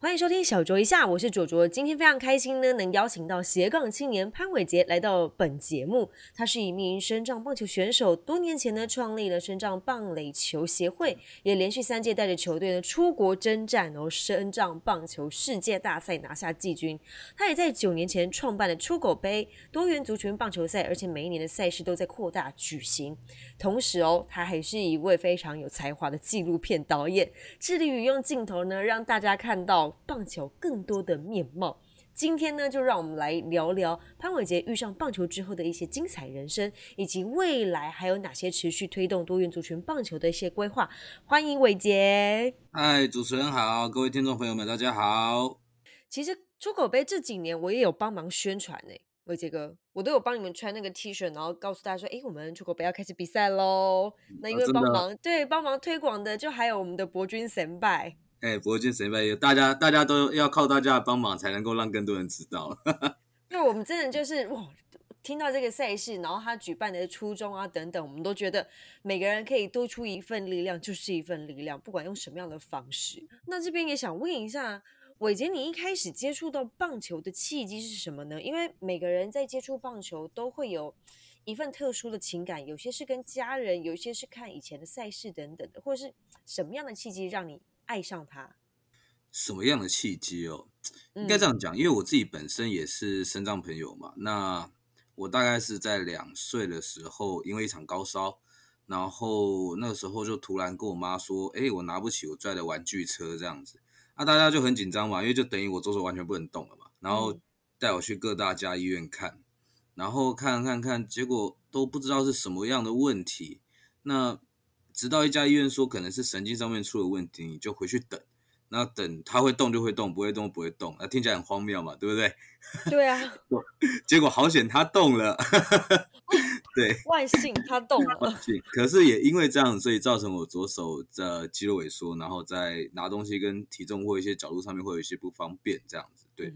欢迎收听小酌一下，我是卓卓。今天非常开心呢，能邀请到斜杠青年潘伟杰来到本节目。他是一名身障棒球选手，多年前呢创立了身障棒垒球协会，也连续三届带着球队呢出国征战哦，身障棒球世界大赛拿下季军。他也在九年前创办了出口杯多元族群棒球赛，而且每一年的赛事都在扩大举行。同时哦，他还是一位非常有才华的纪录片导演，致力于用镜头呢让大家看到。棒球更多的面貌，今天呢，就让我们来聊聊潘伟杰遇上棒球之后的一些精彩人生，以及未来还有哪些持续推动多元族群棒球的一些规划。欢迎伟杰！嗨，主持人好，各位听众朋友们，大家好。其实出口杯这几年我也有帮忙宣传呢，伟杰哥，我都有帮你们穿那个 T 恤，然后告诉大家说，哎，我们出口杯要开始比赛喽。那因为帮忙对帮忙推广的，就还有我们的博君神拜。哎，博君神拜，大家大家都要靠大家的帮忙，才能够让更多人知道。因为我们真的就是哇，听到这个赛事，然后他举办的初衷啊等等，我们都觉得每个人可以多出一份力量，就是一份力量，不管用什么样的方式。那这边也想问一下，伟杰，你一开始接触到棒球的契机是什么呢？因为每个人在接触棒球都会有一份特殊的情感，有些是跟家人，有些是看以前的赛事等等的，或者是什么样的契机让你？爱上他，什么样的契机哦？应该这样讲，因为我自己本身也是身障朋友嘛。那我大概是在两岁的时候，因为一场高烧，然后那个时候就突然跟我妈说：“哎，我拿不起我拽的玩具车这样子。”那大家就很紧张嘛，因为就等于我左手完全不能动了嘛。然后带我去各大家医院看，然后看看看，结果都不知道是什么样的问题。那直到一家医院说可能是神经上面出了问题，你就回去等。那等它会动就会动，不会动不会动。那听起来很荒谬嘛，对不对？对啊。结果好险它动了。对，万幸它动了。万幸。可是也因为这样，所以造成我左手的肌肉萎缩，然后在拿东西跟体重或一些角度上面会有一些不方便，这样子。对。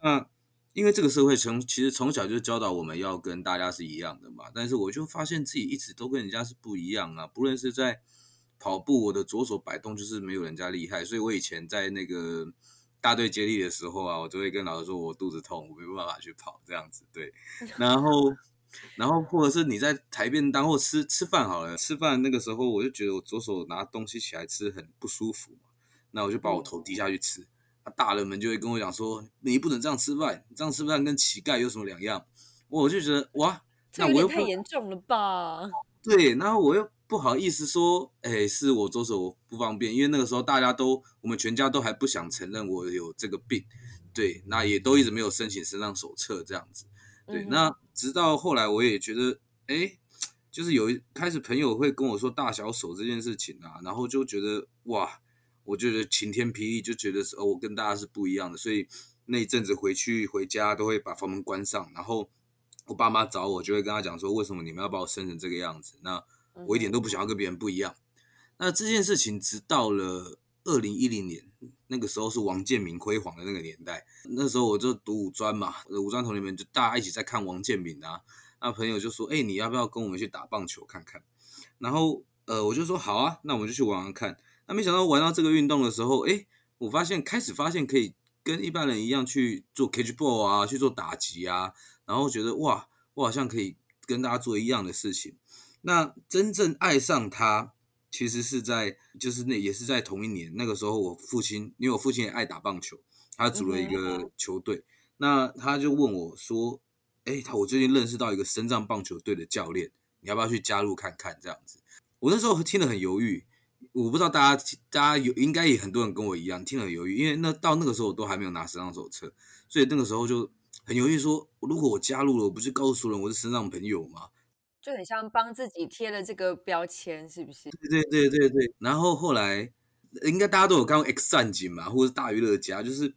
那。因为这个社会从其实从小就教导我们要跟大家是一样的嘛，但是我就发现自己一直都跟人家是不一样啊。不论是在跑步，我的左手摆动就是没有人家厉害，所以我以前在那个大队接力的时候啊，我就会跟老师说我肚子痛，我没办法去跑这样子。对，然后然后或者是你在台便当或吃吃饭好了，吃饭那个时候我就觉得我左手拿东西起来吃很不舒服嘛，那我就把我头低下去吃。大人们就会跟我讲说：“你不能这样吃饭，这样吃饭跟乞丐有什么两样？”我就觉得哇，那我又太严重了吧？对，然后我又不好意思说：“哎，是我左手不方便。”因为那个时候大家都，我们全家都还不想承认我有这个病。对，那也都一直没有申请身上手册这样子。对，那直到后来我也觉得，哎，就是有一开始朋友会跟我说大小手这件事情啊，然后就觉得哇。我觉得晴天霹雳，就觉得是哦，我跟大家是不一样的，所以那一阵子回去回家都会把房门关上，然后我爸妈找我就会跟他讲说，为什么你们要把我生成这个样子？那我一点都不想要跟别人不一样。那这件事情直到了二零一零年，那个时候是王建民辉煌的那个年代，那时候我就读五专嘛，五专同学们就大家一起在看王建民啊，那朋友就说，哎，你要不要跟我们去打棒球看看？然后呃，我就说好啊，那我们就去玩玩看。那没想到玩到这个运动的时候，哎，我发现开始发现可以跟一般人一样去做 catch ball 啊，去做打击啊，然后觉得哇，我好像可以跟大家做一样的事情。那真正爱上他，其实是在就是那也是在同一年，那个时候我父亲，因为我父亲也爱打棒球，他组了一个球队，那他就问我说，哎，他我最近认识到一个深藏棒球队的教练，你要不要去加入看看这样子？我那时候听得很犹豫。我不知道大家，大家有应该也很多人跟我一样听了犹豫，因为那到那个时候我都还没有拿身上手册，所以那个时候就很犹豫，说如果我加入了，我不是告诉人我是身上朋友吗？就很像帮自己贴了这个标签，是不是？对对对对对。然后后来应该大家都有看过《X 战警》嘛，或者是大娱乐家，就是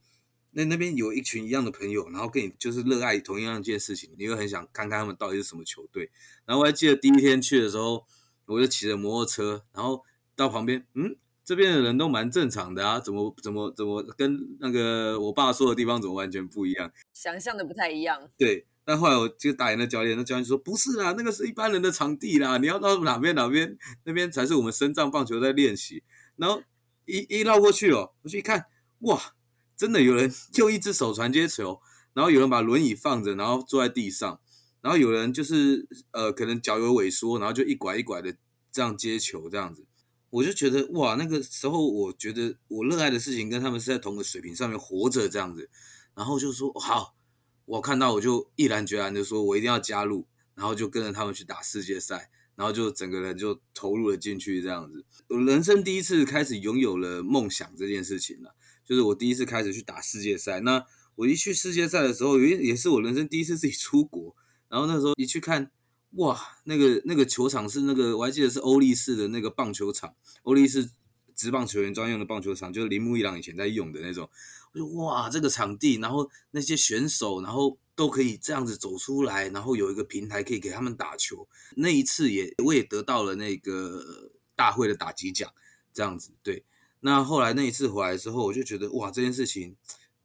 那那边有一群一样的朋友，然后跟你就是热爱同样一件事情，你会很想看看他们到底是什么球队。然后我还记得第一天去的时候，我就骑着摩托车，然后。到旁边，嗯，这边的人都蛮正常的啊，怎么怎么怎么跟那个我爸说的地方怎么完全不一样？想象的不太一样。对，但后来我就打赢了教练，那教练说不是啦，那个是一般人的场地啦，你要到哪边哪边那边才是我们深藏棒球在练习。然后一一绕过去哦，我去一看，哇，真的有人用一只手传接球，然后有人把轮椅放着，然后坐在地上，然后有人就是呃可能脚有萎缩，然后就一拐一拐的这样接球这样子。我就觉得哇，那个时候我觉得我热爱的事情跟他们是在同个水平上面活着这样子，然后就说好，我看到我就毅然决然的说，我一定要加入，然后就跟着他们去打世界赛，然后就整个人就投入了进去这样子。我人生第一次开始拥有了梦想这件事情了，就是我第一次开始去打世界赛。那我一去世界赛的时候，也也是我人生第一次自己出国，然后那时候一去看。哇，那个那个球场是那个，我还记得是欧力士的那个棒球场，欧力士职棒球员专用的棒球场，就是铃木一朗以前在用的那种。我就哇，这个场地，然后那些选手，然后都可以这样子走出来，然后有一个平台可以给他们打球。那一次也我也得到了那个大会的打击奖，这样子。对，那后来那一次回来之后，我就觉得哇，这件事情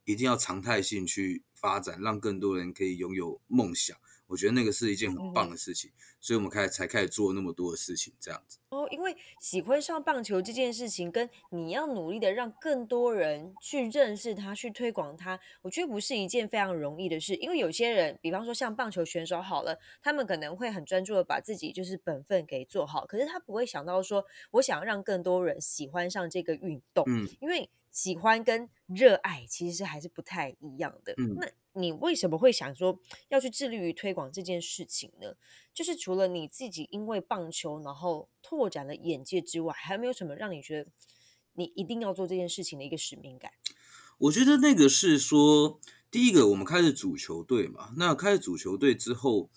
一定要常态性去发展，让更多人可以拥有梦想。我觉得那个是一件很棒的事情，所以我们开始才开始做那么多的事情，这样子。哦，因为喜欢上棒球这件事情，跟你要努力的让更多人去认识它、去推广它，我觉得不是一件非常容易的事。因为有些人，比方说像棒球选手好了，他们可能会很专注的把自己就是本分给做好，可是他不会想到说，我想要让更多人喜欢上这个运动。嗯，因为喜欢跟热爱其实还是不太一样的。嗯，那。你为什么会想说要去致力于推广这件事情呢？就是除了你自己因为棒球然后拓展了眼界之外，还有没有什么让你觉得你一定要做这件事情的一个使命感？我觉得那个是说，第一个我们开始组球队嘛，那开始组球队之后，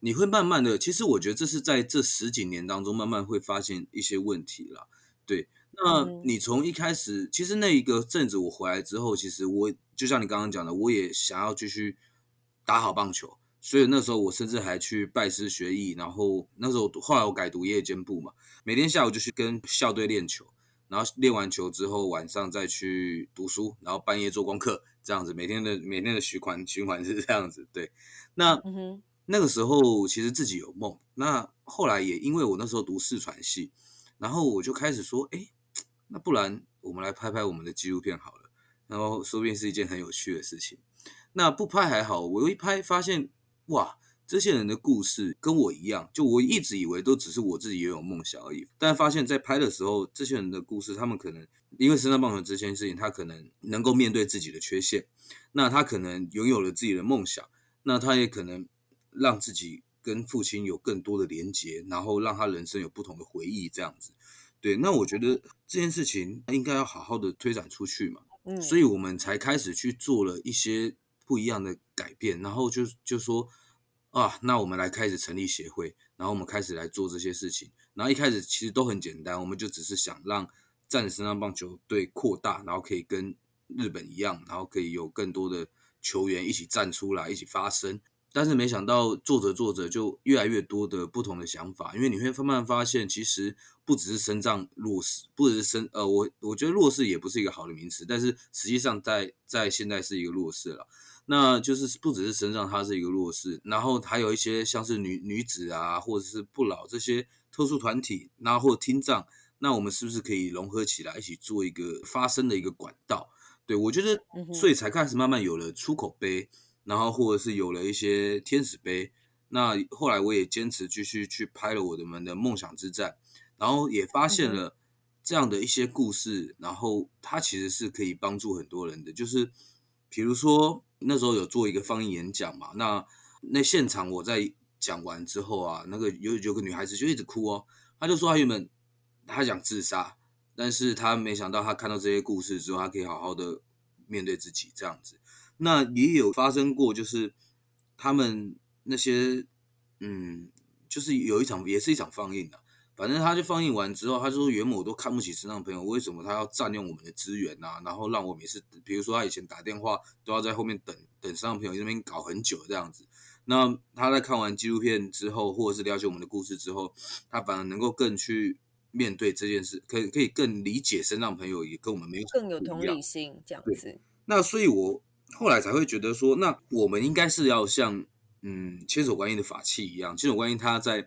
你会慢慢的，其实我觉得这是在这十几年当中慢慢会发现一些问题了，对。那你从一开始，其实那一个阵子我回来之后，其实我就像你刚刚讲的，我也想要继续打好棒球，所以那时候我甚至还去拜师学艺，然后那时候后来我改读夜间部嘛，每天下午就去跟校队练球，然后练完球之后晚上再去读书，然后半夜做功课，这样子每天的每天的循环循环是这样子。对，那那个时候其实自己有梦，那后来也因为我那时候读视传系，然后我就开始说，哎。那不然我们来拍拍我们的纪录片好了，然后说不定是一件很有趣的事情。那不拍还好，我一拍发现，哇，这些人的故事跟我一样，就我一直以为都只是我自己也有梦想而已。但发现，在拍的时候，这些人的故事，他们可能因为身上棒球这件事情，他可能能够面对自己的缺陷，那他可能拥有了自己的梦想，那他也可能让自己跟父亲有更多的连结，然后让他人生有不同的回忆，这样子。对，那我觉得这件事情应该要好好的推展出去嘛，嗯，所以我们才开始去做了一些不一样的改变，然后就就说啊，那我们来开始成立协会，然后我们开始来做这些事情，然后一开始其实都很简单，我们就只是想让战神上棒球队扩大，然后可以跟日本一样，然后可以有更多的球员一起站出来，一起发声。但是没想到做着做着就越来越多的不同的想法，因为你会慢慢发现，其实不只是身障弱势，不只是身呃，我我觉得弱势也不是一个好的名词，但是实际上在在现在是一个弱势了。那就是不只是身障，它是一个弱势，然后还有一些像是女女子啊，或者是不老这些特殊团体，然后或听障，那我们是不是可以融合起来，一起做一个发声的一个管道？对我觉得，所以才开始慢慢有了出口碑。然后或者是有了一些天使杯，那后来我也坚持继续去拍了我的们的梦想之战，然后也发现了这样的一些故事，然后它其实是可以帮助很多人的。就是比如说那时候有做一个放映演讲嘛，那那现场我在讲完之后啊，那个有有个女孩子就一直哭哦，她就说她原本她想自杀，但是她没想到她看到这些故事之后，她可以好好的面对自己这样子。那也有发生过，就是他们那些，嗯，就是有一场也是一场放映的，反正他就放映完之后，他就说袁某都看不起身上朋友，为什么他要占用我们的资源啊？然后让我每次，比如说他以前打电话都要在后面等等身上朋友那边搞很久这样子。那他在看完纪录片之后，或者是了解我们的故事之后，他反而能够更去面对这件事，可以可以更理解身上朋友，也跟我们没有更有同理心这样子。那所以，我。后来才会觉得说，那我们应该是要像嗯千手观音的法器一样。千手观音他在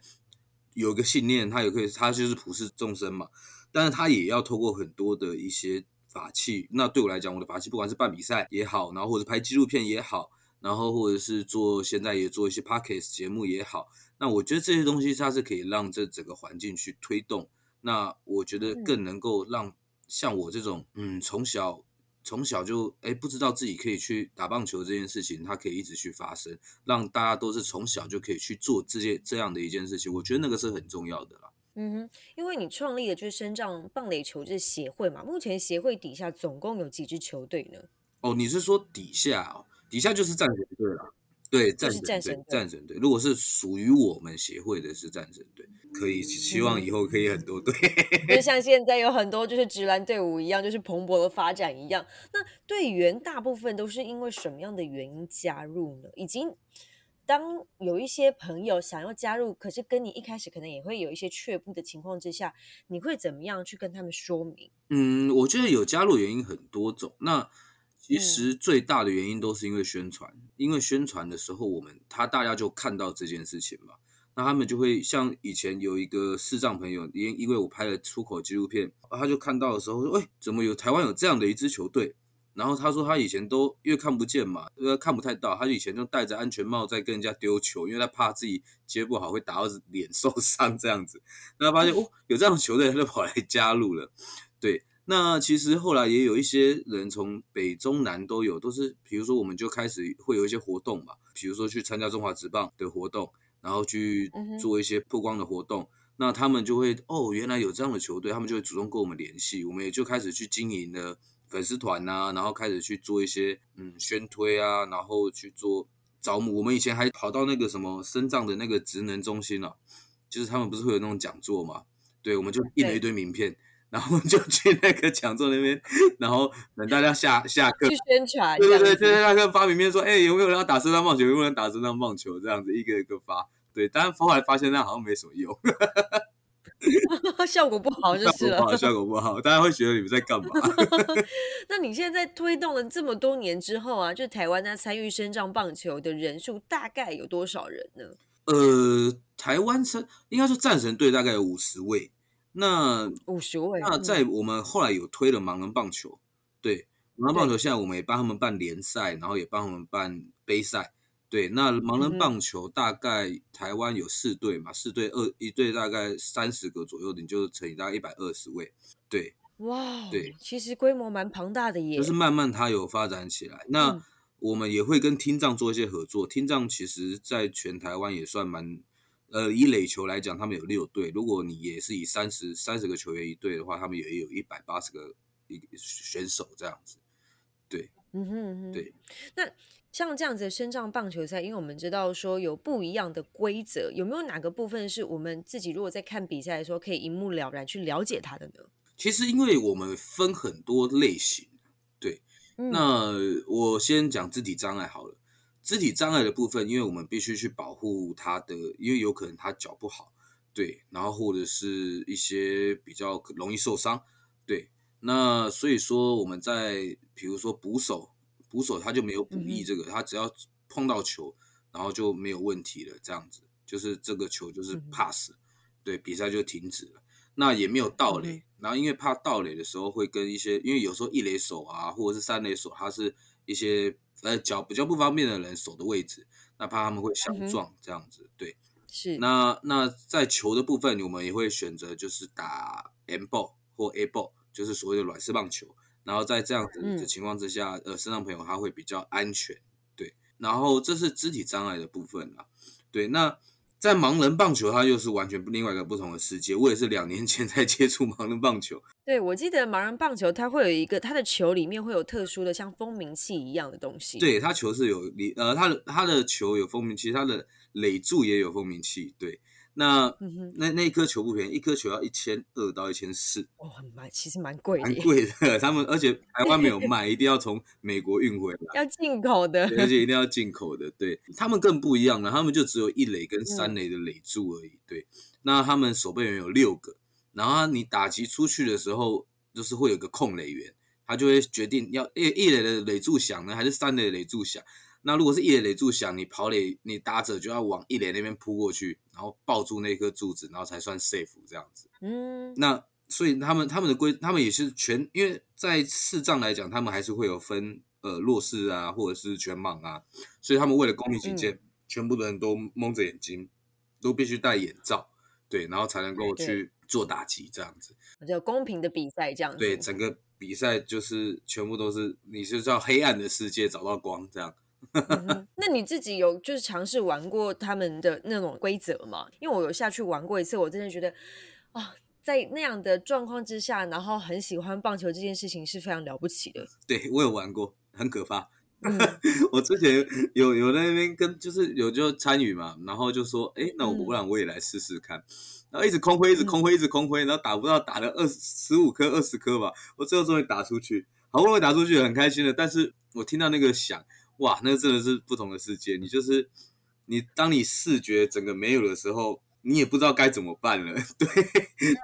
有一个信念，他也可以，他就是普世众生嘛，但是他也要透过很多的一些法器。那对我来讲，我的法器不管是办比赛也好，然后或者拍纪录片也好，然后或者是做现在也做一些 podcast 节目也好，那我觉得这些东西它是可以让这整个环境去推动。那我觉得更能够让像我这种，嗯，从小从小就哎不知道自己可以去打棒球这件事情，它可以一直去发生，让大家都是从小就可以去做这些这样的一件事情，我觉得那个是很重要的啦。嗯哼，因为你创立的就是深障棒垒球这协会嘛，目前协会底下总共有几支球队呢？哦，你是说底下哦？底下就是战神队了。对，战神队，战神队。如果是属于我们协会的，是战神队，可以希望以后可以很多队，就 像现在有很多就是直男队伍一样，就是蓬勃的发展一样。那队员大部分都是因为什么样的原因加入呢？已经当有一些朋友想要加入，可是跟你一开始可能也会有一些却步的情况之下，你会怎么样去跟他们说明？嗯，我觉得有加入原因很多种。那其实最大的原因都是因为宣传，因为宣传的时候，我们他大家就看到这件事情嘛，那他们就会像以前有一个视障朋友，因因为我拍了出口纪录片，他就看到的时候说，喂，怎么有台湾有这样的一支球队？然后他说他以前都因为看不见嘛，呃看不太到，他以前就戴着安全帽在跟人家丢球，因为他怕自己接不好会打到脸受伤这样子，那发现哦有这样的球队，他就跑来加入了，对。那其实后来也有一些人从北中南都有，都是比如说我们就开始会有一些活动嘛，比如说去参加中华职棒的活动，然后去做一些曝光的活动，那他们就会哦原来有这样的球队，他们就会主动跟我们联系，我们也就开始去经营了粉丝团呐，然后开始去做一些嗯宣推啊，然后去做招募。我们以前还跑到那个什么深藏的那个职能中心啊，就是他们不是会有那种讲座嘛，对，我们就印了一堆名片。然后就 去那个讲座那边，然后等大家下下课去宣传，对对对，就在那个发名片说，哎，有没有人要打身上棒球？有没有人打身上棒球？这样子一个一个发，对，但后来发现那好像没什么用，效果不好就是了，效果不好，效果不好，大家会觉得你们在干嘛？那你现在在推动了这么多年之后啊，就台湾那参与身障棒球的人数大概有多少人呢？呃，台湾参应该说战神队大概有五十位。那五十位，那在我们后来有推了盲人棒球，对盲人棒球，现在我们也帮他们办联赛，然后也帮他们办杯赛，对。那盲人棒球大概台湾有四队嘛，四队二一队大概三十个左右，你就乘以大概一百二十位，对。哇，对，其实规模蛮庞大的耶。就是慢慢它有发展起来，那我们也会跟听障做一些合作，听障其实在全台湾也算蛮。呃，以垒球来讲，他们有六队。如果你也是以三十三十个球员一队的话，他们也有一百八十个一选手这样子。对，嗯哼哼，对。那像这样子的身障棒球赛，因为我们知道说有不一样的规则，有没有哪个部分是我们自己如果在看比赛的时候可以一目了然去了解它的呢？其实，因为我们分很多类型，对。那我先讲肢体障碍好了。肢体障碍的部分，因为我们必须去保护他的，因为有可能他脚不好，对，然后或者是一些比较容易受伤，对，那所以说我们在比如说捕手，捕手他就没有捕役这个，他只要碰到球，然后就没有问题了，这样子就是这个球就是 pass，对，比赛就停止了，那也没有盗垒，然后因为怕盗垒的时候会跟一些，因为有时候一垒手啊或者是三垒手，他是一些。呃，脚比较不方便的人手的位置，那怕他们会相撞这样子，对，是。那那在球的部分，我们也会选择就是打 M ball 或 A ball，就是所谓的软式棒球。然后在这样子的情况之下，呃，身上朋友他会比较安全，对。然后这是肢体障碍的部分啦，对。那在盲人棒球，它又是完全另外一个不同的世界。我也是两年前才接触盲人棒球。对，我记得盲人棒球，它会有一个它的球里面会有特殊的像蜂鸣器一样的东西。对，它球是有里呃，它的它的球有蜂鸣器，它的垒柱也有蜂鸣器。对。那那那一颗球不便宜，一颗球要一千二到一千四。哦，蛮其实蛮贵，蛮贵的。他们而且台湾没有卖，一定要从美国运回来，要进口的，而且一定要进口的。对他们更不一样了，他们就只有一垒跟三垒的垒柱而已。对，那他们守备员有六个，然后你打击出去的时候，就是会有个控垒员，他就会决定要一一垒的垒柱响呢，还是三垒垒柱响。那如果是一垒垒柱响，你跑垒你打者就要往一垒那边扑过去，然后抱住那颗柱子，然后才算 safe 这样子。嗯，那所以他们他们的规，他们也是全，因为在视障来讲，他们还是会有分呃弱视啊，或者是全盲啊，所以他们为了公平起见，全部的人都蒙着眼睛，都必须戴眼罩，对，然后才能够去做打击这样子。就公平的比赛这样子。对，整个比赛就是全部都是你是叫黑暗的世界找到光这样。嗯那你自己有就是尝试玩过他们的那种规则吗？因为我有下去玩过一次，我真的觉得啊，在那样的状况之下，然后很喜欢棒球这件事情是非常了不起的。对我有玩过，很可怕。嗯 我之前有有在那边跟就是有就参与嘛，然后就说，哎，那我嗯不然我也来试试看。然后一直空挥，一直空挥，一直空挥，然后打不到，打了二十十五颗、二十颗吧，我最后终于打出去，好不容易打出去，很开心的。但是我听到那个响，哇，那真的是不同的世界。你就是你，当你视觉整个没有的时候，你也不知道该怎么办了。对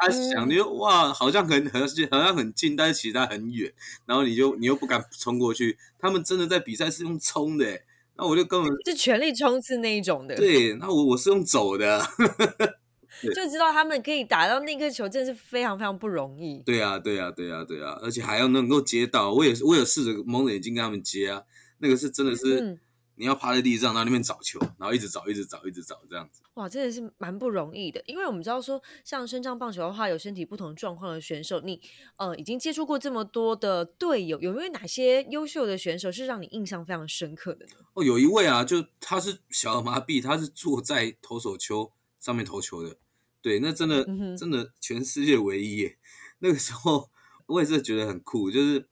他响，嗯你就哇，好像很很好像很近，但是其实它很远。然后你就你又不敢冲过去，他们真的在比赛是用冲的，欸那我就根本是全力冲刺那一种的，对，那我我是用走的。就知道他们可以打到那颗球，真的是非常非常不容易。对啊，对啊，对啊，对啊，而且还要能够接到，我也是，我有试着蒙着眼睛跟他们接啊，那个是真的是、嗯你要趴在地上，然后那边找球，然后一直找，一直找，一直找这样子。哇，真的是蛮不容易的，因为我们知道说，像升降棒球的话，有身体不同状况的选手，你呃已经接触过这么多的队友，有没有哪些优秀的选手是让你印象非常深刻的呢？哦，有一位啊，就他是小儿麻痹，他是坐在投手丘上面投球的，对，那真的、嗯真的全世界唯一耶。那个时候我也是觉得很酷，就是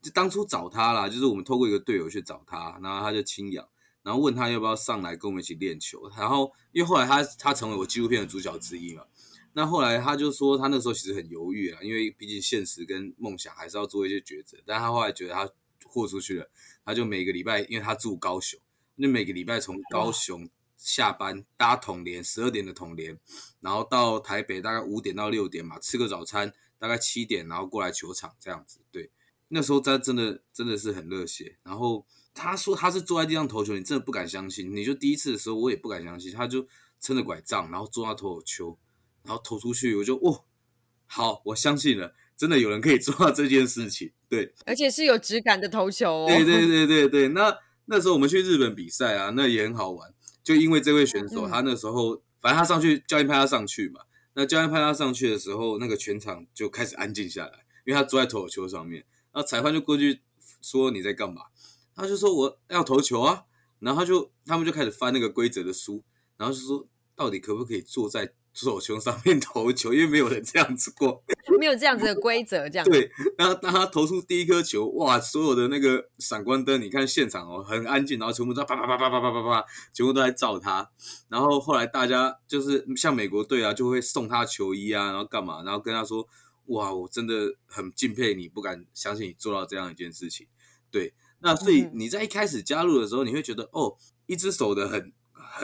就当初找他啦，就是我们透过一个队友去找他，然后他就亲养，然后问他要不要上来跟我们一起练球，然后因为后来他他成为我纪录片的主角之一嘛。那后来他就说，他那时候其实很犹豫啊，因为毕竟现实跟梦想还是要做一些抉择。但他后来觉得他豁出去了，他就每个礼拜，因为他住高雄，就每个礼拜从高雄下班搭统联十二点的统联，然后到台北大概五点到六点嘛，吃个早餐，大概七点，然后过来球场这样子。对，那时候他真的真的是很热血。然后他说他是坐在地上投球，你真的不敢相信。你就第一次的时候，我也不敢相信，他就撑着拐杖，然后坐到投手丘，然后投出去，我就哦，好，我相信了，真的有人可以做到这件事情。对，而且是有质感的投球哦。对对对对对，那那时候我们去日本比赛啊，那也很好玩。就因为这位选手，嗯他那时候反正他上去，教练派他上去嘛。那教练派他上去的时候，那个全场就开始安静下来，因为他坐在投手球上面。然后裁判就过去说你在干嘛？他就说我要投球啊。然后他就他们就开始翻那个规则的书，然后就说到底可不可以坐在投手球上面投球？因为没有人这样子过。没有这样子的规则，这样。对，然后当他投出第一颗球，哇，所有的那个闪光灯，你看现场哦，很安静，然后全部都啪啪啪啪啪啪啪啪，全部都在照他。然后后来大家就是像美国队啊，就会送他球衣啊，然后干嘛，然后跟他说，哇，我真的很敬佩你，不敢相信你做到这样一件事情。对，那所以嗯你在一开始加入的时候，你会觉得哦，一只手的很很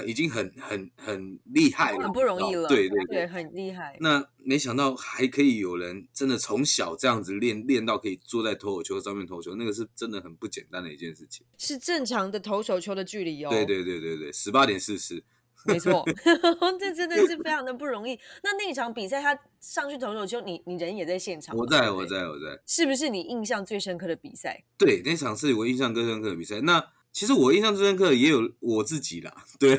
已经很很很厉害了，很不容易了，对对对，很厉害。那没想到还可以有人真的从小这样子练练到可以坐在投手球上面投球，那个是真的很不简单的一件事情。是正常的投手球的距离哦。对对对对对，十八点四十，没错，这真的是非常的不容易。那那场比赛他上去投手球，你你人也在现场，我在我在我在。是不是你印象最深刻的比赛？对，那场是我印象最深刻的比赛。那其实我印象最深刻也有我自己啦，对，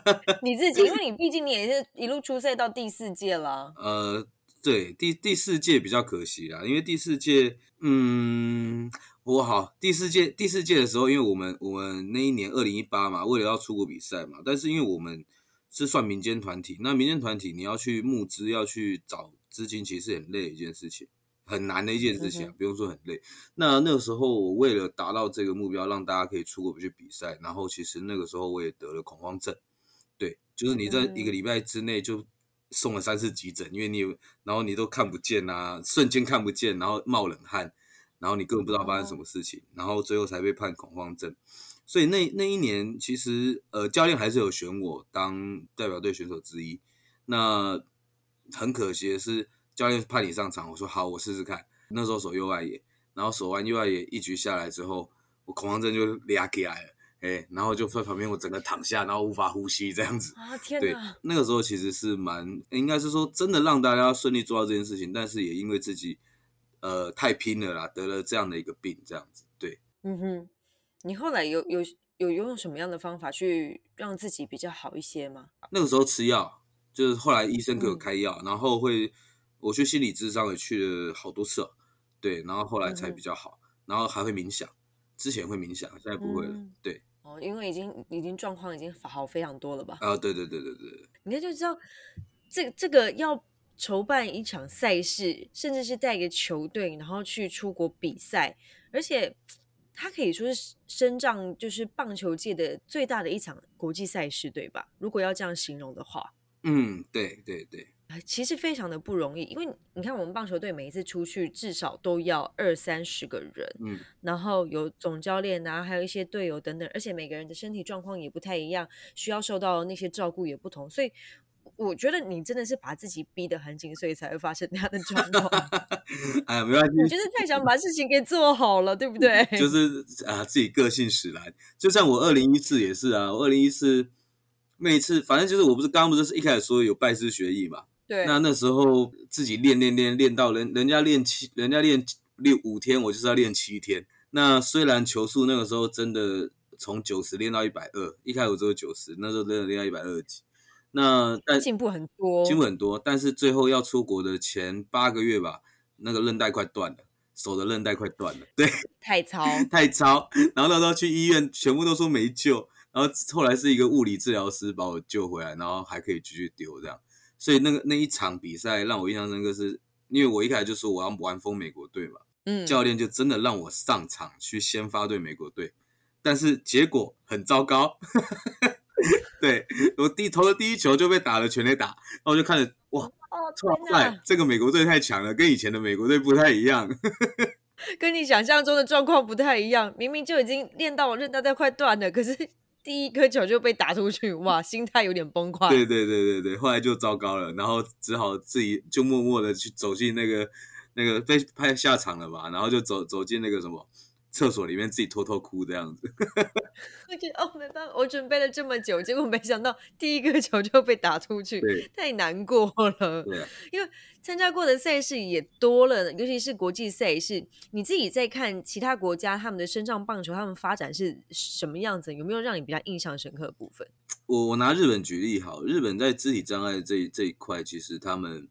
你自己，因为你毕竟你也是一路出赛到第四届啦。呃，对，第第四届比较可惜啦，因为第四届，嗯，我好，第四届第四届的时候，因为我们我们那一年二零一八嘛，为了要出国比赛嘛，但是因为我们是算民间团体，那民间团体你要去募资，要去找资金，其实很累的一件事情，很难的一件事情、啊嗯，不用说很累。那那个时候，我为了达到这个目标，让大家可以出国去比赛，然后其实那个时候我也得了恐慌症，对，就是你在一个礼拜之内就送了三次急诊，因为你有，然后你都看不见啊，瞬间看不见，然后冒冷汗，然后你根本不知道发生什么事情，然后最后才被判恐慌症。所以那那一年，其实呃，教练还是有选我当代表队选手之一。那很可惜的是，教练派你上场，我说好，我试试看。那时候守右外野，然后守完右外野一局下来之后，我恐慌症就俩起来了，哎，然后就在旁边我整个躺下，然后无法呼吸这样子。啊天对！，那个时候其实是蛮，应该是说真的让大家顺利做到这件事情，但是也因为自己呃太拼了啦，得了这样的一个病，这样子。对，嗯哼，你后来有有有用什么样的方法去让自己比较好一些吗？那个时候吃药，就是后来医生给我嗯开药，然后会我去心理智商也去了好多次了，对，然后后来才比较好，然后还会冥想，之前会冥想，现在不会了。嗯对，哦，因为已经已经状况已经好非常多了吧？啊，对对对对对对，你看就知道，这这个要筹办一场赛事，甚至是带一个球队，然后去出国比赛，而且它可以说是身障就是棒球界的最大的一场国际赛事，对吧？如果要这样形容的话。嗯，对对对，啊其实非常的不容易，因为你看我们棒球队每一次出去至少都要二三十个人，嗯然后有总教练啊，还有一些队友等等，而且每个人的身体状况也不太一样，需要受到那些照顾也不同，所以我觉得你真的是把自己逼得很紧，所以才会发生那样的状况。哎呀，没关系，你就是太想把事情给做好了，对不对？就是啊，自己个性使然。就像我二零一四也是啊，我二零一四那一次，反正就是我不是刚刚不是一开始说有拜师学艺嘛，对，那那时候自己练练练练到人人家练七，人家练六五天，我就是要练七天。那虽然球速那个时候真的从九十练到一百二，一开始我只有九十，那时候真的练到一百二几。那但进步很多，进步很多，但是最后要出国的前八个月吧，那个韧带快断了，手的韧带快断了，对，太糙，太超。然后那时候去医院，全部都说没救。然后后来是一个物理治疗师把我救回来，然后还可以继续丢这样。所以那个那一场比赛让我印象深刻是，因为我一开始就说我要玩疯美国队嘛，嗯，教练就真的让我上场去先发对美国队，但是结果很糟糕。对我第投的第一球就被打了全垒打，然后我就看着哇，天哪塞，这个美国队太强了，跟以前的美国队不太一样。跟你想象中的状况不太一样，明明就已经练到我韧带都快断了，可是第一颗球就被打出去，哇，心态有点崩溃。对对对对对，后来就糟糕了，然后只好自己就默默的去走进那个那个被派下场了吧，然后就走走进那个什么厕所里面自己偷偷哭这样子。我觉得哦，没办法，我准备了这么久，结果没想到第一个球就被打出去，太难过了。对啊，因为参加过的赛事也多了，尤其是国际赛事，你自己在看其他国家他们的身上棒球，他们发展是什么样子？有没有让你比较印象深刻的部分？我我拿日本举例好，日本在肢体障碍这一这一块，其实他们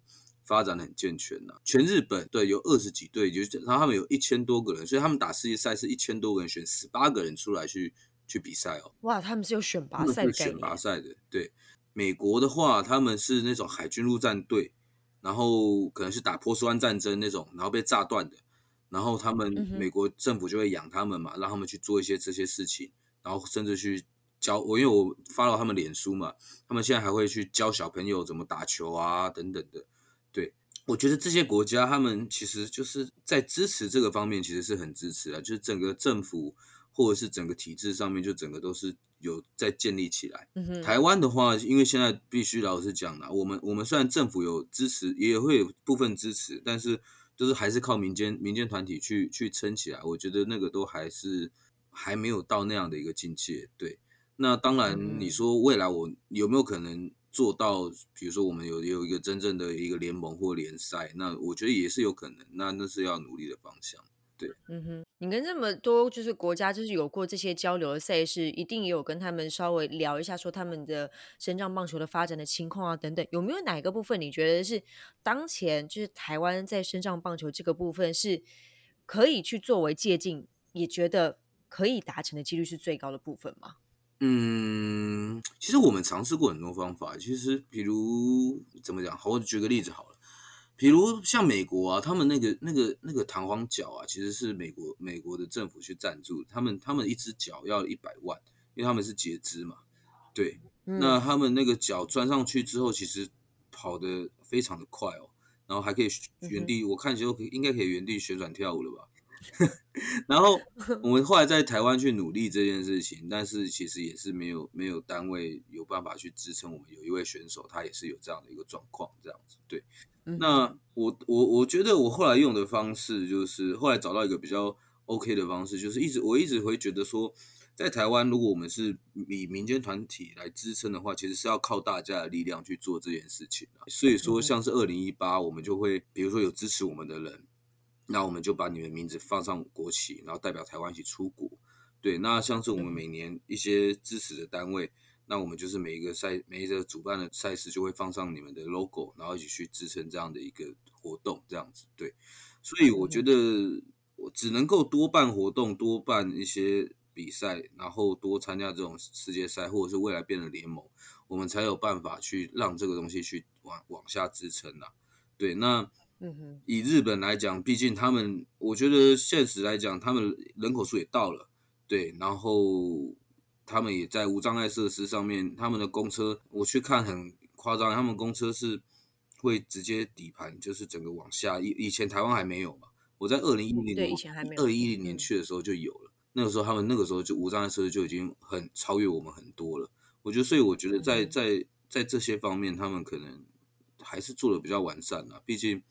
发展的很健全呐、全日本对有二十几队，就是然后他们有一千多个人，所以他们打世界赛是一千多个人选十八个人出来去去比赛哦。哇，他们是有选拔赛的概念，拔赛的。对，美国的话，他们是那种海军陆战队，然后可能是打波斯湾战争那种，然后被炸断的，然后他们美国政府就会养他们嘛，让他们去做一些这些事情，然后甚至去教我，因为我发了他们脸书嘛，他们现在还会去教小朋友怎么打球啊等等的。对，我觉得这些国家他们其实就是在支持这个方面，其实是很支持的，就是整个政府或者是整个体制上面，就整个都是有在建立起来。台湾的话，因为现在必须老实讲了，我们我们虽然政府有支持，也会有部分支持，但是就是还是靠民间民间团体去去撑起来。我觉得那个都还是还没有到那样的一个境界。对，那当然嗯你说未来我有没有可能做到？比如说我们有有一个真正的一个联盟或联赛，那我觉得也是有可能。那那是要努力的方向。对嗯哼，你跟这么多就是国家就是有过这些交流的赛事，一定也有跟他们稍微聊一下，说他们的身障棒球的发展的情况啊等等，有没有哪一个部分你觉得是当前就是台湾在身障棒球这个部分是可以去作为借鉴，也觉得可以达成的几率是最高的部分吗？嗯，其实我们尝试过很多方法。其实，比如怎么讲？好，我举个例子好了。比如像美国啊，他们那个那个那个弹簧脚啊，其实是美国美国的政府去赞助，他们他们一只脚要一百万，因为他们是截肢嘛。对，嗯那他们那个脚钻上去之后，其实跑得非常的快哦，然后还可以原地，我看就可以应该可以原地旋转跳舞了吧。然后我们后来在台湾去努力这件事情，但是其实也是没有没有单位有办法去支撑我们。有一位选手，他也是有这样的一个状况，这样子。对，嗯那我我我觉得我后来用的方式，就是后来找到一个比较 OK 的方式，就是一直我一直会觉得说，在台湾，如果我们是以民间团体来支撑的话，其实是要靠大家的力量去做这件事情。所以说，像是二零一八，我们就会比如说有支持我们的人，那我们就把你们名字放上国旗，然后代表台湾一起出国。对，那像是我们每年一些支持的单位，那我们就是每一个赛每一个主办的赛事就会放上你们的 logo，然后一起去支撑这样的一个活动，这样子。对，所以我觉得我只能够多办活动，多办一些。比赛，然后多参加这种世界赛，或者是未来变得联盟，我们才有办法去让这个东西去往往下支撑啊。对，那以日本来讲，毕竟他们，我觉得现实来讲，他们人口数也到了，对，然后他们也在无障碍设施上面，他们的公车我去看很夸张，他们公车是会直接底盘，就是整个往下。以以前台湾还没有嘛，我在二零一零年，二零一零年去的时候就有了。那个时候，他们那个时候就无障碍设施就已经很超越我们很多了。我觉得，所以我觉得在在在这些方面，他们可能还是做的比较完善的。毕竟，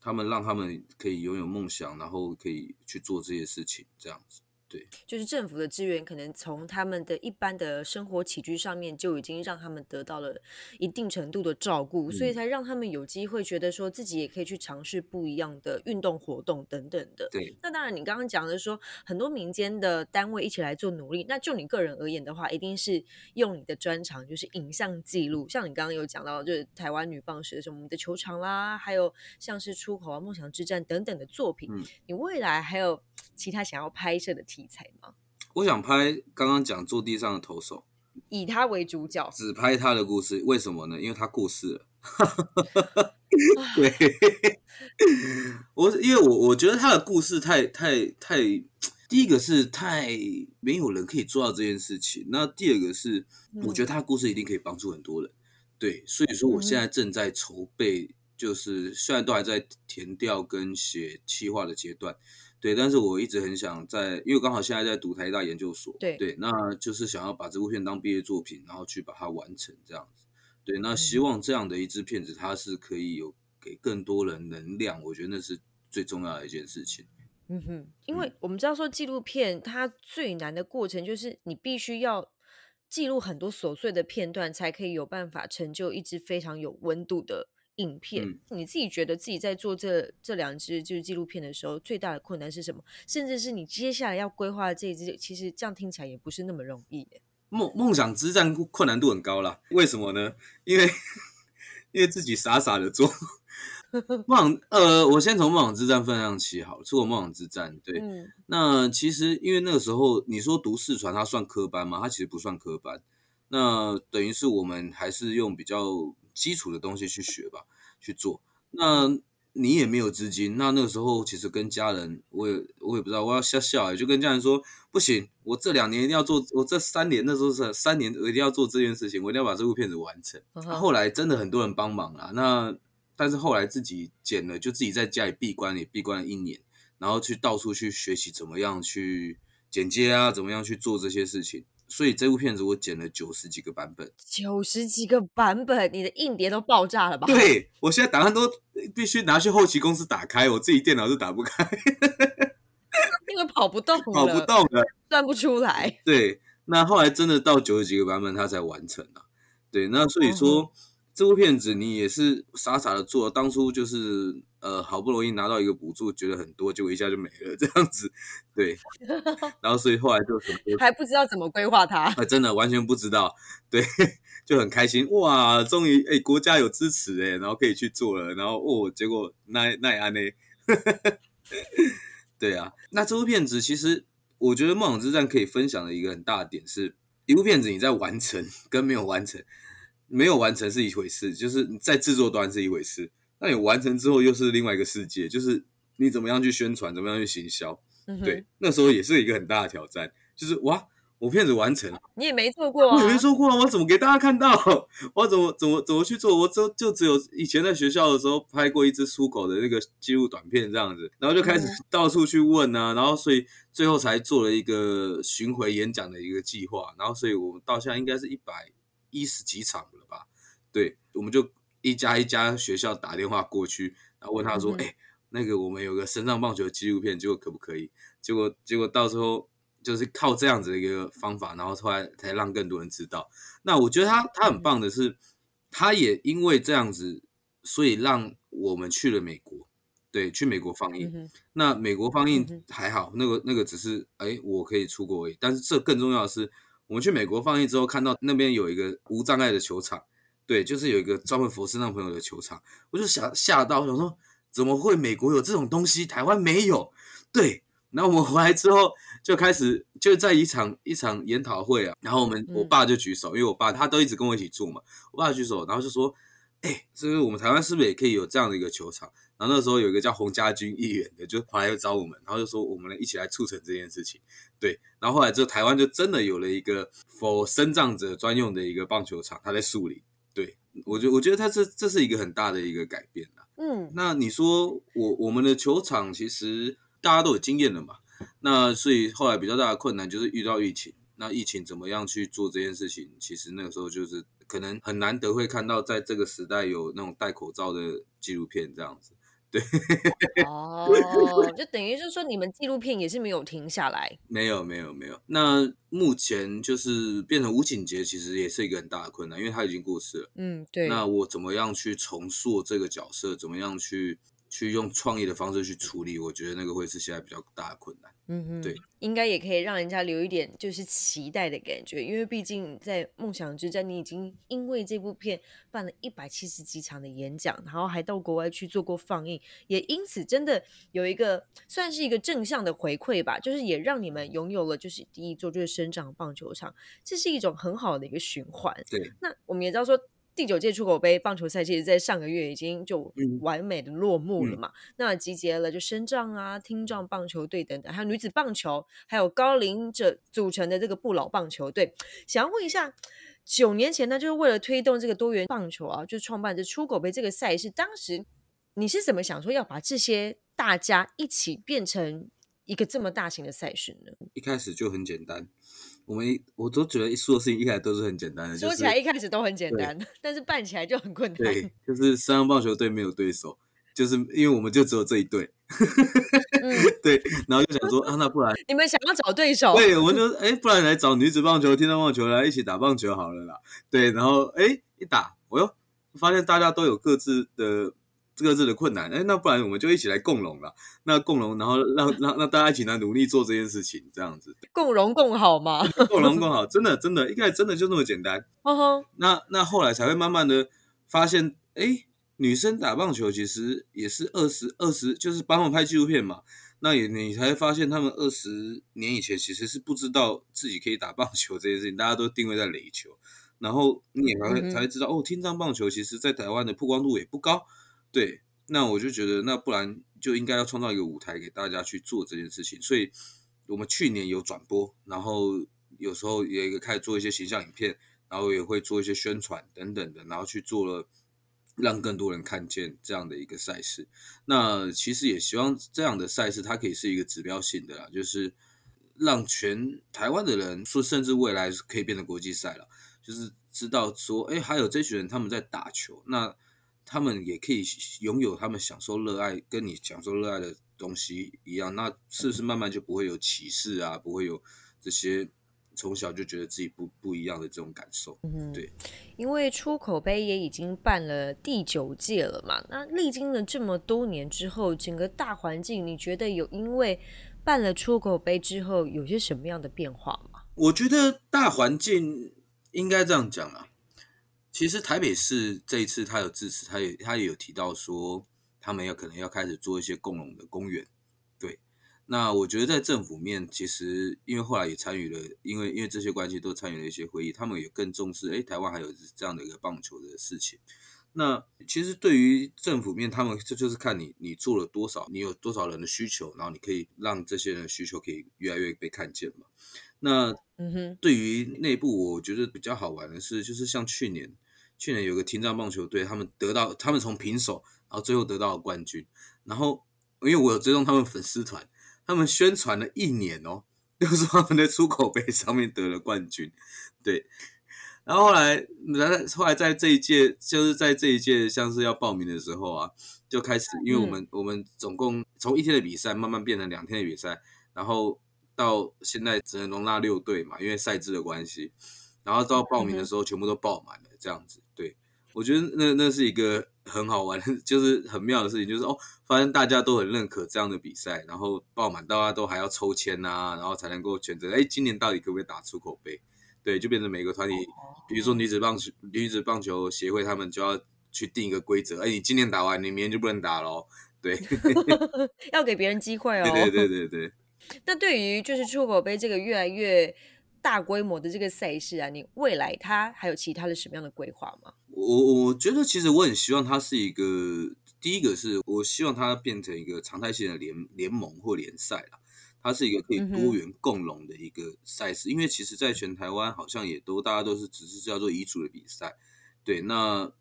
他们让他们可以拥有梦想，然后可以去做这些事情，这样子。对，就是政府的资源，可能从他们的一般的生活起居上面就已经让他们得到了一定程度的照顾，所以才让他们有机会觉得说自己也可以去尝试不一样的运动活动等等的。对，那当然，你刚刚讲的说很多民间的单位一起来做努力，那就你个人而言的话，一定是用你的专长，就是影像记录。像你刚刚有讲到，就是台湾女棒什么我们的球场啦，还有像是出口啊、梦想之战等等的作品，你未来还有。其他想要拍摄的题材吗？我想拍刚刚讲坐地上的投手，以他为主角，只拍他的故事。为什么呢？因为他过世了。对，我因为我我觉得他的故事太太太，第一个是太没有人可以做到这件事情。那第二个是，我觉得他的故事一定可以帮助很多人。对，所以说我现在正在筹备，就是虽然都还在填调跟写企划的阶段。对，但是我一直很想在，因为刚好现在在读台大研究所，对对，那就是想要把这部片当毕业作品，然后去把它完成这样子。对，那希望这样的一支片子，它是可以有给更多人能量，我觉得那是最重要的一件事情。嗯哼，因为我们知道说纪录片它最难的过程就是你必须要记录很多琐碎的片段，才可以有办法成就一支非常有温度的。影片，你自己觉得自己在做这这两支就是纪录片的时候，最大的困难是什么？甚至是你接下来要规划这一支，其实这样听起来也不是那么容易。梦梦想之战困难度很高啦，为什么呢？因为 因为自己傻傻的做 梦想，呃，我先从梦想之战分享起好了，做梦想之战。对，那其实因为那个时候你说读四传，它算科班吗？它其实不算科班，那等于是我们还是用比较。基础的东西去学吧，去做。那你也没有资金，那那个时候其实跟家人，我也我也不知道，我要笑笑，也就跟家人说，不行，我这两年一定要做，我这三年那时候是三年，我一定要做这件事情，我一定要把这部片子完成。后来真的很多人帮忙啦，那但是后来自己剪了，就自己在家里闭关也闭关了一年，然后去到处去学习怎么样去剪接啊，怎么样去做这些事情。所以这部片子我剪了九十几个版本，九十几个版本，你的硬碟都爆炸了吧？对，我现在档案都必须拿去后期公司打开，我自己电脑都打不开，因为跑不动，跑不动了，算不出来。对，那后来真的到九十几个版本，它才完成了。对，那所以说这部片子你也是傻傻的做，当初就是。呃，好不容易拿到一个补助，觉得很多，结果一下就没了，这样子，对。然后所以后来就什么 还不知道怎么规划它，啊，真的完全不知道，对，就很开心哇，终于哎，国家有支持哎，然后可以去做了，然后哦，结果那那安呢？对啊，那这部片子其实我觉得《梦想之战》可以分享的一个很大的点是，一部片子你在完成跟没有完成，没有完成是一回事，就是你在制作端是一回事。那你完成之后又是另外一个世界，就是你怎么样去宣传，怎么样去行销，对，那时候也是一个很大的挑战。就是哇，我片子完成了，你也没做过，我也没做过，我怎么给大家看到？我怎么怎么怎么去做？我就就只有以前在学校的时候拍过一只出口的那个记录短片这样子，然后就开始到处去问啊，然后所以最后才做了一个巡回演讲的一个计划，然后所以我们到现在应该是一百一十几场了吧？对，我们就。一家一家学校打电话过去，然后问他说：“哎，那个我们有个身上棒球纪录片，结果可不可以？”结果结果到时候就是靠这样子的一个方法，然后后来才让更多人知道。那我觉得他他很棒的是，他也因为这样子，所以让我们去了美国，对，去美国放映。那美国放映还好，那个那个只是哎，我可以出国而已。但是这更重要的是，我们去美国放映之后，看到那边有一个无障碍的球场，对，就是有一个专门佛斯那朋友的球场，我就想吓到，想说怎么会美国有这种东西，台湾没有？对。然后我们回来之后就开始就在一场一场研讨会啊，然后我们我爸就举手，因为我爸他都一直跟我一起住嘛，我爸举手，然后就说：“哎，这个我们台湾是不是也可以有这样的一个球场？”然后那时候有一个叫洪家军议员的就跑来找我们，然后就说：“我们一起来促成这件事情。”对，然后后来就台湾就真的有了一个 for 生长者专用的一个棒球场，它在树林。对我觉我觉得他这这是一个很大的一个改变啦。嗯，那你说我我们的球场其实。大家都有经验了嘛，那所以后来比较大的困难就是遇到疫情。那疫情怎么样去做这件事情？其实那个时候就是可能很难得会看到在这个时代有那种戴口罩的纪录片这样子。对，哦，就 等于是说你们纪录片也是没有停下来。没有，没有，没有。那目前就是变成吴景杰，其实也是一个很大的困难，因为他已经过世了。嗯，对。那我怎么样去重塑这个角色？怎么样去？去用创意的方式去处理，我觉得那个会是现在比较大的困难。嗯哼，对，应该也可以让人家留一点就是期待的感觉，因为毕竟在《梦想之战》，你已经因为这部片办了一百七十几场的演讲，然后还到国外去做过放映，也因此真的有一个算是一个正向的回馈吧，就是也让你们拥有了就是第一座就是生长棒球场，这是一种很好的一个循环。对，那我们也知道说。第九届出口杯棒球赛，其实在上个月已经就完美的落幕了嘛。那集结了就身障啊、听障棒球队等等，还有女子棒球，还有高龄者组成的这个不老棒球队。想要问一下，九年前呢，就是为了推动这个多元棒球啊，就创办这出口杯这个赛事。当时你是怎么想说要把这些大家一起变成一个这么大型的赛事呢？一开始就很简单。我们我都觉得一说事情一开始都是很简单的，说起来一开始都很简单，但是办起来就很困难。对，就是三阳棒球队没有对手，就是因为我们就只有这一队。对，然后就想说啊，那不然你们想要找对手？对，我们就哎，不然来找女子棒球、天上棒球来一起打棒球好了啦。对，然后哎一打，我又发现大家都有各自的。这个字的困难，哎，那不然我们就一起来共荣了。那共荣，然后让让 让大家一起来努力做这件事情，这样子。共荣共好吗？共荣共好，真的真的，一开始真的就那么简单。那那后来才会慢慢的发现，哎，女生打棒球其实也是二十二十，就是帮我拍纪录片嘛。那也你才发现，他们二十年以前其实是不知道自己可以打棒球这件事情，大家都定位在垒球。然后你也才会才会知道，哦，听障棒球其实在台湾的曝光度也不高。对，那我就觉得，那不然就应该要创造一个舞台给大家去做这件事情。所以，我们去年有转播，然后有时候也一个开始做一些形象影片，然后也会做一些宣传等等的，然后去做了，让更多人看见这样的一个赛事。那其实也希望这样的赛事，它可以是一个指标性的啦，就是让全台湾的人说，甚至未来可以变成国际赛了，就是知道说，哎，还有这群人他们在打球，那。他们也可以拥有他们享受热爱，跟你享受热爱的东西一样，那是不是慢慢就不会有歧视啊？不会有这些从小就觉得自己不不一样的这种感受？嗯，对。因为出口杯也已经办了第九届了嘛，那历经了这么多年之后，整个大环境，你觉得有因为办了出口杯之后有些什么样的变化吗？我觉得大环境应该这样讲啊。其实台北市这一次他有支持，他也他也有提到说，他们要可能要开始做一些共荣的公园。对，那我觉得在政府面，其实因为后来也参与了，因为因为这些关系都参与了一些会议，他们也更重视。哎，台湾还有这样的一个棒球的事情。那其实对于政府面，他们这就是看你你做了多少，你有多少人的需求，然后你可以让这些人的需求可以越来越被看见嘛。那嗯哼，对于内部，我觉得比较好玩的是，就是像去年。去年有个听障棒球队，他们得到他们从平手，然后最后得到了冠军。然后因为我有追踪他们粉丝团，他们宣传了一年哦，就是他们在出口杯上面得了冠军。对，然后后来，然后来在这一届，就是在这一届像是要报名的时候啊，就开始，因为我们我们总共从一天的比赛慢慢变成两天的比赛，然后到现在只能容纳六队嘛，因为赛制的关系。然后到报名的时候，全部都爆满了，这样子。对我觉得那那是一个很好玩，就是很妙的事情，就是哦，发现大家都很认可这样的比赛，然后爆满，大家都还要抽签呐，然后才能够选择，哎，今年到底可不可以打出口杯？对，就变成每个团体，比如说女子棒球女子棒球协会，他们就要去定一个规则，哎，你今年打完，你明年就不能打喽。对，要给别人机会哦。对对对对对。那对于就是出口杯这个越来越大规模的这个赛事啊，你未来它还有其他的什么样的规划吗？我我觉得其实我很希望它是一个，第一个是我希望它变成一个常态性的联联盟或联赛啦。它是一个可以多元共荣的一个赛事，因为其实在全台湾好像也都大家都是只是叫做遗嘱的比赛。对，那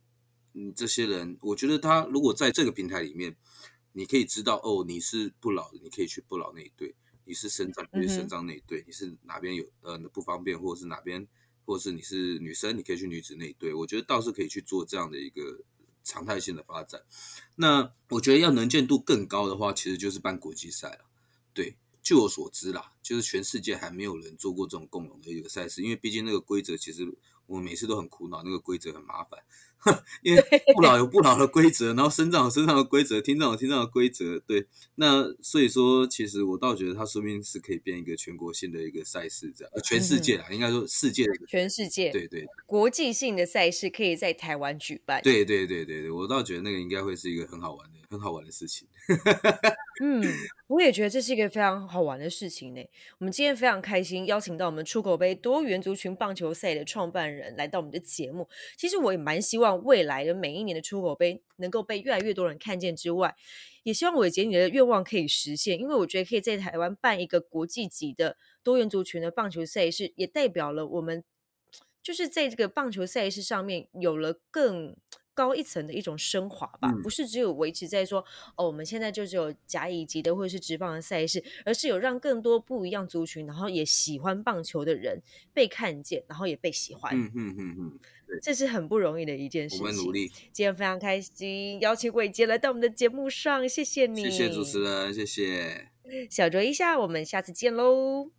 嗯这些人，我觉得他如果在这个平台里面，你可以知道哦，你是不老的，你可以去不老那一队。你是生长，你是生长那一队，你是哪边有呃不方便，或者是哪边，或者是你是女生，你可以去女子那一队。我觉得倒是可以去做这样的一个常态性的发展。那我觉得要能见度更高的话，其实就是办国际赛了。对，据我所知啦，就是全世界还没有人做过这种共荣的一个赛事，因为毕竟那个规则其实我每次都很苦恼，那个规则很麻烦。因为不老有不老的规则，然后生长有生长的规则，听障有听障的规则，对。那所以说，其实我倒觉得它说不定是可以变一个全国性的一个赛事，这样，呃，全世界啦，应该说世界的，全世界，对对，国际性的赛事可以在台湾举办。对对对对对，我倒觉得那个应该会是一个很好玩的、很好玩的事情。嗯，我也觉得这是一个非常好玩的事情呢。我们今天非常开心，邀请到我们出口杯多元族群棒球赛的创办人来到我们的节目。其实我也蛮希望未来的每一年的出口杯能够被越来越多人看见之外，也希望伟杰你的愿望可以实现。因为我觉得可以在台湾办一个国际级的多元族群的棒球赛事，也代表了我们就是在这个棒球赛事上面有了更。高一层的一种升华吧，不是只有维持在说哦，我们现在就只有甲乙级的或者是直棒的赛事，而是有让更多不一样族群，然后也喜欢棒球的人被看见，然后也被喜欢。嗯嗯嗯嗯，这是很不容易的一件事情。我们努力。今天非常开心，邀请伟杰来到我们的节目上，谢谢你，谢谢主持人，谢谢。小酌一下，我们下次见喽。